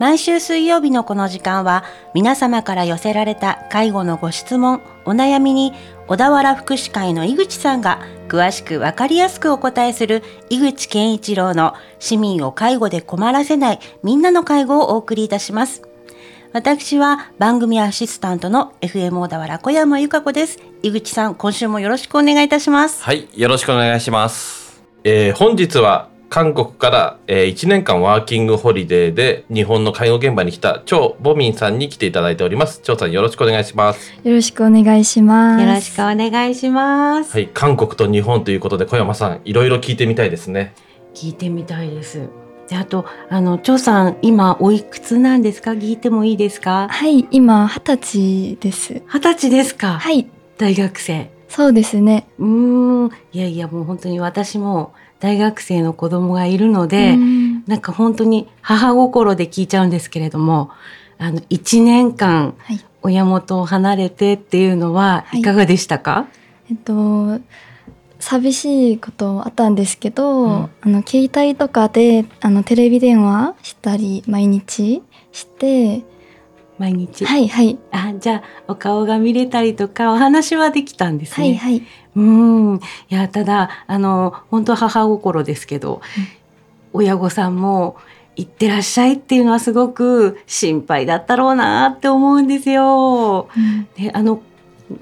毎週水曜日のこの時間は皆様から寄せられた介護のご質問、お悩みに小田原福祉会の井口さんが詳しくわかりやすくお答えする井口健一郎の市民を介護で困らせないみんなの介護をお送りいたします。私は番組アシスタントの FM 小田原小山由香子です。井口さん、今週もよろしくお願いいたします。はい、よろしくお願いします。えー本日は韓国から、え1年間ワーキングホリデーで日本の介護現場に来た張ボミンさんに来ていただいております。張さんよろしくお願いします。よろしくお願いします。よろしくお願いします。はい、韓国と日本ということで小山さんいろいろ聞いてみたいですね。聞いてみたいです。で、あと、あの、張さん、今、おいくつなんですか？聞いてもいいですか？はい、今、二十歳です。二十歳ですか？はい、大学生。そうですね。うーん。いやいや、もう本当に私も大学生の子供がいるので、うんなんか本当に母心で聞いちゃうんですけれども、あの、一年間、はい。親元を離れてっていうのははいいかがでしたか、えっと、寂しいことあったんですけど、うんあの、携帯とかで、あの、テレビ電話したり、毎日して、毎日。はい、はい。あ、じゃあ、お顔が見れたりとか、お話はできたんですね。はい、はい。うん。いや、ただ、あの、本当母心ですけど、親御さんも、行ってらっしゃいっていうのはすごく心配だったろうなって思うんですよ。うんで、あの、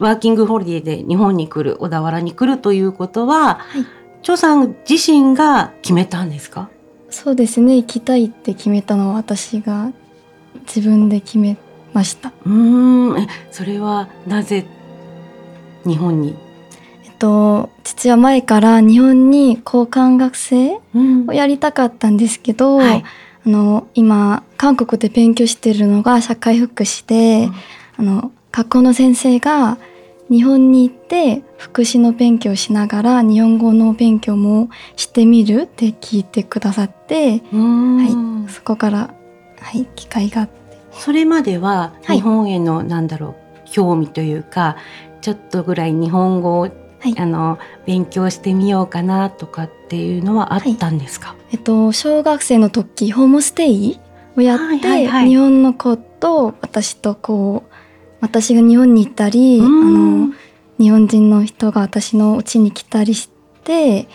ワーキングホリデーで日本に来る、小田原に来るということは、はい。張さん自身が決めたんですか？そうですね。行きたいって決めたのは私が自分で決めました。うーん。えそれはなぜ日本に、えっと、父は前から日本に交換学生うん。をやりたかったんですけど、はい。あの今韓国で勉強してるのが社会福祉で、うん。あの学校の先生が日本に行って福祉の勉強をしながら日本語の勉強もしてみるって聞いてくださってうーん。そこから、はい、機会があってそれまでははい。日本への、なんだろう興味というかちょっとぐらい日本語を、はい。あの勉強してみようかなとかっていうのはあったんですか、えっと、小学生の時ホームステイをやって、はいはいはい。日本の子と私とこう私が日本に行ったり、うあんの日本人の人が私の家に来たりして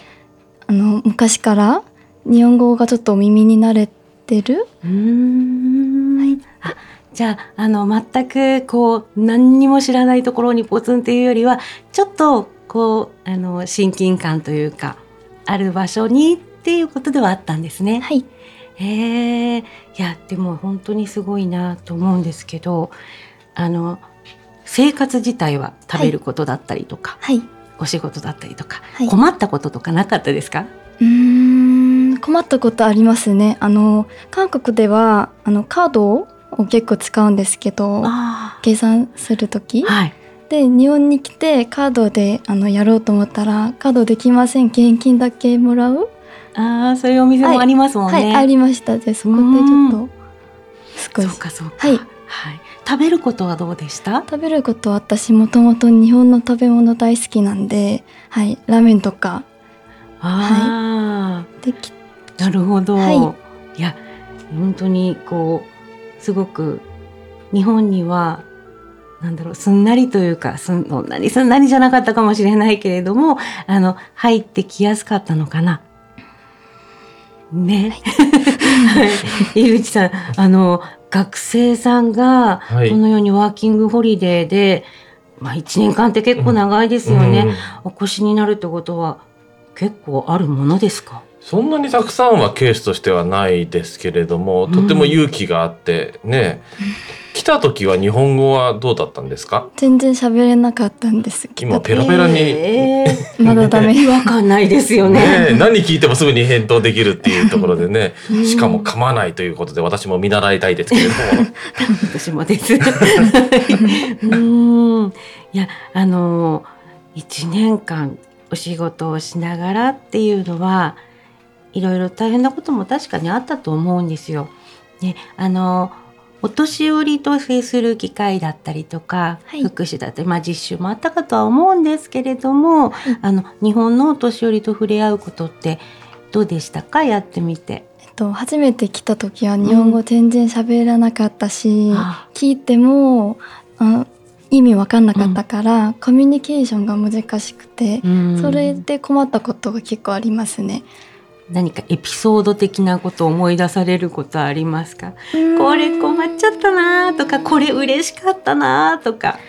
あの昔から日本語がちょっと耳に慣れてるじゃああの全くこう何にも知らないところにポツンっていうよりはちょっとこうあの親近感というかある場所にっていうことではあったんですね。はい。へえいやでも本当にすごいなと思うんですけどあの生活自体は食べることだったりとか、はい。お仕事だったりとか、はい。困ったこととかなかったですか？うーん困ったことありますね。あの韓国ではあのカードを結構使うんですけどあ計算する時はい。で日本に来てカードであのやろうと思ったらカードできません。現金だけもらうああそういうお店もありますもんね。はいありました。でそこでちょっと少そうしかそうか。はい。食べることはどうでした？食べることは私もともと日本の食べ物大好きなんではいラーメンとか。あできあ、なるほど。、はいや本当にこうすごく日本にはなんだろうすんなりというかすんそんなにすんなりじゃなかったかもしれないけれどもあの入ってきやすかったのかな。ね。はい。井口さんあの学生さんがはいこのようにワーキングホリデーで、まあ1年間って結構長いですよね。うんお越しになるってことは結構あるものですか？そんなにたくさんはケースとしてはないですけれども、とても勇気があってね、来た時は日本語はどうだったんですか？全然喋れなかったんです今ペラペラに。えまだダメ。ー 違和感ないですよね。ねえ何聞いてもすぐに返答できるっていうところでね。うん。しかも噛まないということで私も見習いたいですけれども。私もです。うん。いや、あの、一年間お仕事をしながらっていうのは、いろいろ大変なことも確かにあったと思うんですよ。ね、あの、お年寄りと接する機会だったりとか、はい。福祉だったり、まあ実習もあったかとは思うんですけれども、あの、日本のお年寄りと触れ合うことって、どうでしたか？やってみて。えっと、初めて来た時は日本語全然喋らなかったし、あ。聞いてもあ意味わかんなかったから、コミュニケーションが難しくて、うん。それで困ったことが結構ありますね。何かエピソード的なことを思い出されることはありますか？これ困っちゃったなーとかこれ嬉しかったなーとか。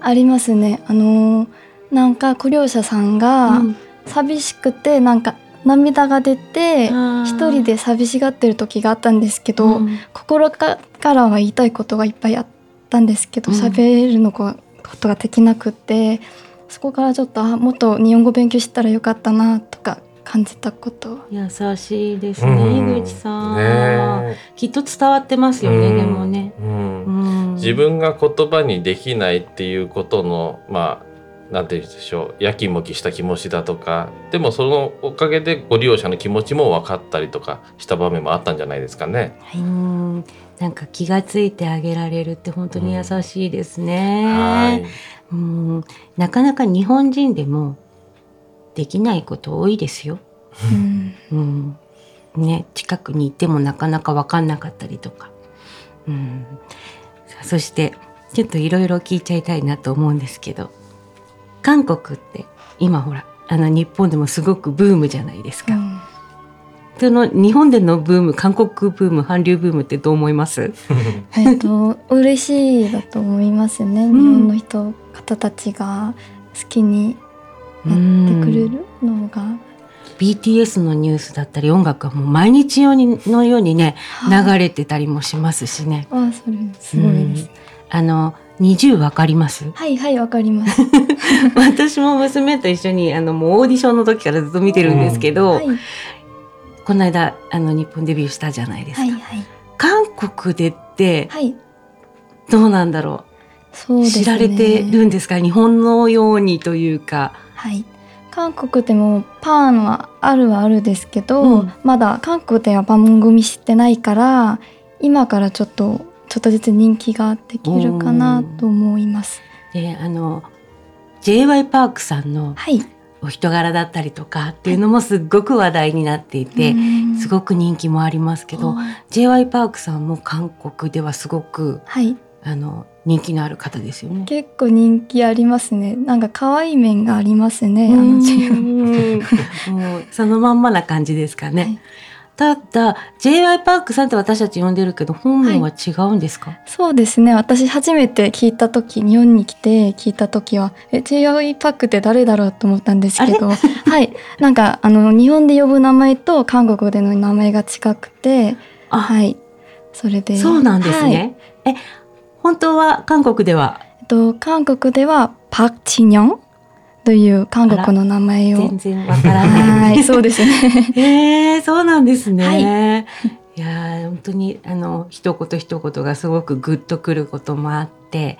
ありますね。あのーなんか雇用者さんがうん。寂しくてなんか涙が出て一人で寂しがってる時があったんですけど、うん。心かからは言いたいことがいっぱいあったんですけどうん。喋、るのこことができなくてそこからちょっとあもっと日本語勉強したらよかったなとか感じたこと。優しいですね、うん。井口さん、ね。きっと伝わってますよね、うん。でもね、うん。うん、自分が言葉にできないっていうことのまあなんて言うんでしょうやきもきした気持ちだとかでもそのおかげでご利用者の気持ちも分かったりとかした場面もあったんじゃないですかね。うんなんか気がついてあげられるって本当に優しいですね、はい。うん。なかなか日本人でもできないこと多いですよ、うん。うん。ね、近くにいてもなかなか分かんなかったりとか、うん、そしてちょっといろいろ聞いちゃいたいなと思うんですけど。韓国って今ほらあの日本でもすごくブームじゃないですか、うん。その日本でのブーム韓国ブーム韓流ブームってどう思います？えっと嬉しいだと思いますね、ん。日本の人方たちが好きにやってくれるのが、BTS のニュースだったり音楽はもう毎日ようにのようにねはい。流れてたりもしますしね。あそれすごいです、うん。あの20わかります？はいはいわかります。私も娘と一緒にあのもうオーディションの時からずっと見てるんですけど、はい。この間あの日本デビューしたじゃないですか。はいはい。韓国でってはい。どうなんだろう？ね。知られてるんですか？日本のようにというか。はい韓国でもパンはあるはあるですけど、うんまだ韓国では番組してないから今からちょっとちょっとずつ人気ができるかなと思います。であの j y パークさんのはい。お人柄だったりとかっていうのもすっごく話題になっていて、すごく人気もありますけど、j y パークさんも韓国ではすごくはい。あの人気のある方ですよね。結構人気ありますね。なんか可愛い面がありますね。あのうんチームもうそのまんまな感じですかね。はいただ j y パークさんって私たち呼んでるけど本名は違うんですか、そうですね。私初めて聞いた時、日本に来て聞いた時は、え、J.Y. パックって誰だろうと思ったんですけど、はい。なんか、あの、日本で呼ぶ名前と韓国での名前が近くて、あ、はい。それで。そうなんですはいね。え本当は韓国では？えっと、韓国ではパク・チニョンという韓国の名前を。全然わからない。はい、そうですね。へ えそうなんですね。、はいやー本当にあの一言一言がすごくグッとくることもあって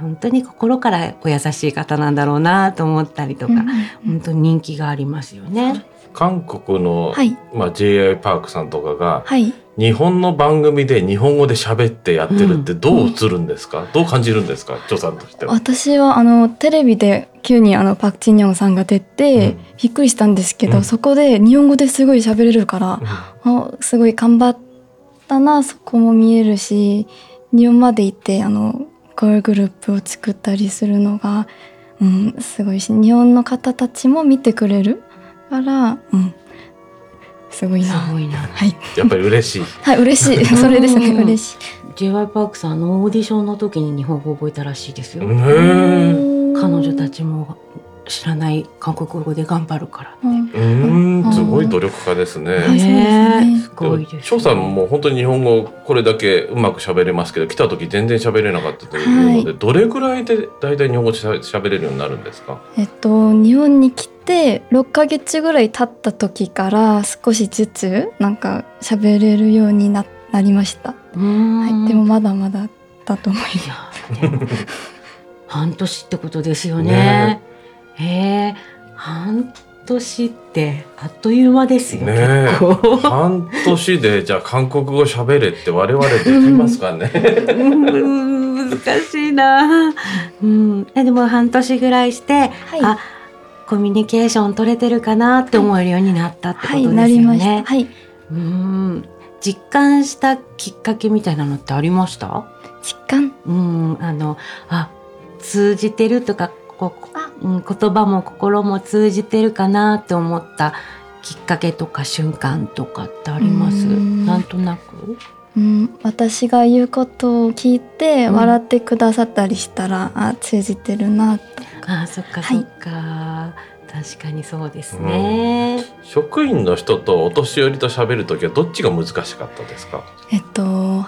本当に心からお優しい方なんだろうなと思ったりとか、うん本当に人気がありますよね。韓国の、はい、まあ、J.I. パークさんとかがはい。日本の番組で日本語で喋ってやってるってどう映るんですか、どう感じるんですか？張さんとしては。私はあのテレビで急にあのパク・チニョンさんが出て、うん。びっくりしたんですけど、うん。そこで日本語ですごい喋れるから、あすごい頑張ったなそこも見えるし日本まで行ってあのガールグループを作ったりするのが、うん、すごいし日本の方たちも見てくれるから、うん、すごいすな。ごいな。はい、やっぱり嬉しい。はい、嬉しい。それですね、うん嬉しい。j y パークさんあのオーディションの時に日本語を覚えたらしいですよ。彼女たちも知らない韓国語で頑張るから。うん。うーん、すごい努力家ですね。すねすごいです、ね。翔さんも本当に日本語これだけうまく喋れますけど来た時全然喋れなかったというので、はどれぐらいで大体日本語しゃ喋れるようになるんですか？えっと、日本に来て6ヶ月ぐらい経った時から少しずつなんか喋れるようにななりました、うーんはい、でもまだまだだと思いまいやでも半年ってことですよね。ねへえ半年ってあっという間ですよ。ね半年でじゃあ韓国語喋れって我々できますかね うん難しいな。うん、えでも半年ぐらいして、す。はい、あコミュニケーション取れてるかなって思えるようになったってことですよね。はい、なりました。はい。うん。実感したきっかけみたいなのってありました？実感？うん。あのあ通じてるとかこう、うん、言葉も心も通じてるかなって思ったきっかけとか瞬間とかってあります？うん。なんとなく？うん、私が言うことを聞いてうん。笑ってくださったりしたら、あ通じてるなとあそっかはい。そっか、確かにそうですね。職員の人とお年寄りと喋るときはどっちが難しかったですか？えっと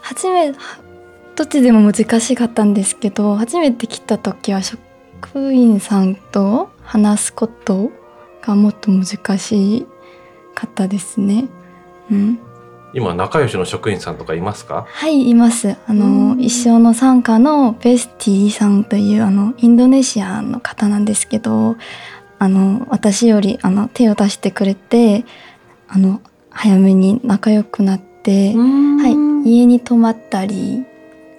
初めどっちでも難しかったんですけど初めて来た時は職員さんと話すことがもっと難しかったですね。うん、今仲良しの職員さんとかいますか？はいいます。あうのん。一生の参加のベスティさんというあのインドネシアの方なんですけどあの私よりあの手を出してくれてあの早めに仲良くなって、は、はい家に泊まったり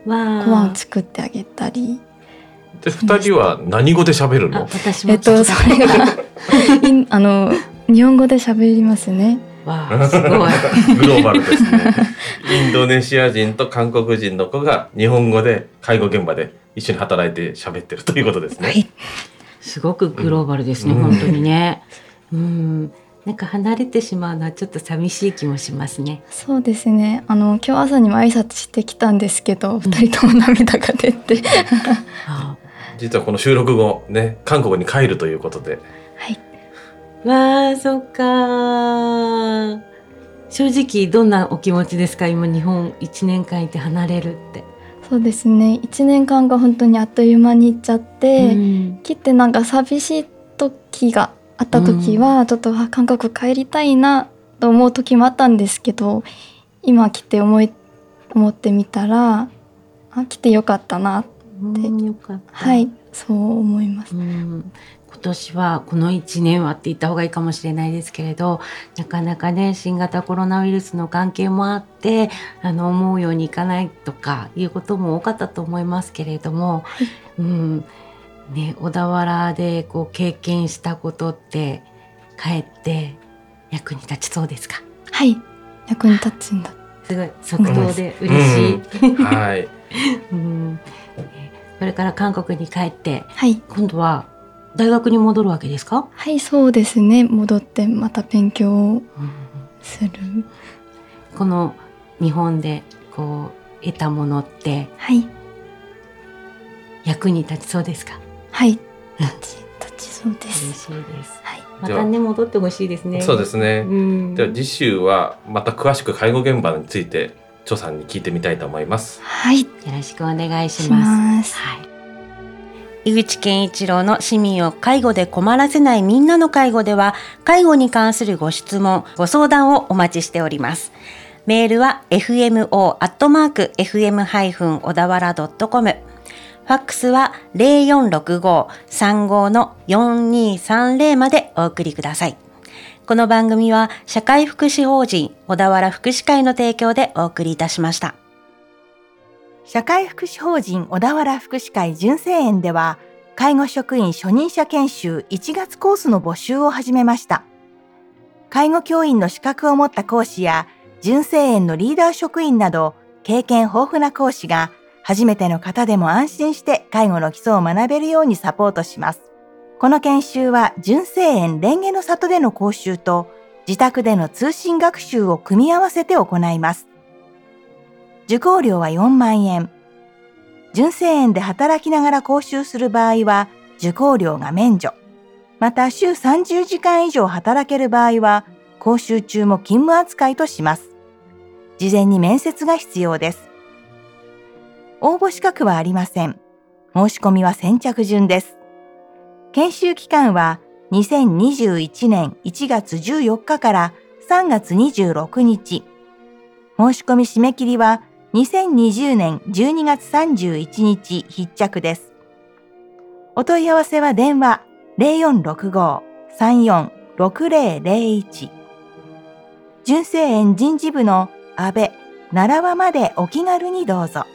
ご飯を作ってあげたり。で二人は何語で喋るあの私もえっとそれが あの日本語で喋りますね。わあすごい。グローバルですね。インドネシア人と韓国人の子が日本語で介護現場で一緒に働いて喋ってるということですね。はい、すごくグローバルですね、うん本当にね。うん、なんか離れてしまうのはちょっと寂しい気もしますね。そうですね。あの今日朝にも挨拶してきたんですけど、二人とも涙が出て、あ実はこの収録後ね、韓国に帰るということで、はい。わあ、そっか。正直どんなお気持ちですか？今日本一年間いて離れるって。そうですね。一年間が本当にあっという間に行っちゃって、うん来てなんか寂しい時があった時は、ちょっとあ韓国帰りたいなと思う時もあったんですけど、今来て思い思ってみたら、あ来てよかったな。うんよかった。はい、そう思います。うん今年はこの1年はって言った方がいいかもしれないですけれどなかなかね新型コロナウイルスの関係もあってあの思うようにいかないとかいうことも多かったと思いますけれども、うんね、小田原でこう経験したことってかえって役に立ちそうですか？はい、役に立つんだ。すごい即答で嬉しい。はい。うんえこれから韓国に帰ってはい。今度は大学に戻るわけですか、はい、そうですね。戻ってまた勉強をうんする。この日本でこう得たものってはい。役に立ちそうですか？はい。立ち、立ちそうで嬉す。しいですはい。またね戻ってほしいですねそうですね。うんでは次週はまた詳しく介護現場について、張さんに聞いてみたいと思います。はい。よろしくお願いししますます。はい井口健一郎の市民を介護で困らせないみんなの介護では、介護に関するご質問、ご相談をお待ちしております。メールは fmo.fm- 小田原 .com。ファックスは0465-35の4230までお送りください。この番組は社会福祉法人小田原福祉会の提供でお送りいたしました。社会福祉法人小田原福祉会純正園では、介護職員初任者研修1月コースの募集を始めました。介護教員の資格を持った講師や、純正園のリーダー職員など、経験豊富な講師が、初めての方でも安心して介護の基礎を学べるようにサポートします。この研修は、純正園蓮華の里での講習と、自宅での通信学習を組み合わせて行います。受講料は4万円。純正園で働きながら講習する場合は受講料が免除。また週30時間以上働ける場合は講習中も勤務扱いとします。事前に面接が必要です。応募資格はありません。申し込みは先着順です。研修期間は2021年1月14日から3月26日。申し込み締め切りは2020年12月31日必着です。お問い合わせは電話0465-346001純正園人事部の安倍、奈良輪までお気軽にどうぞ。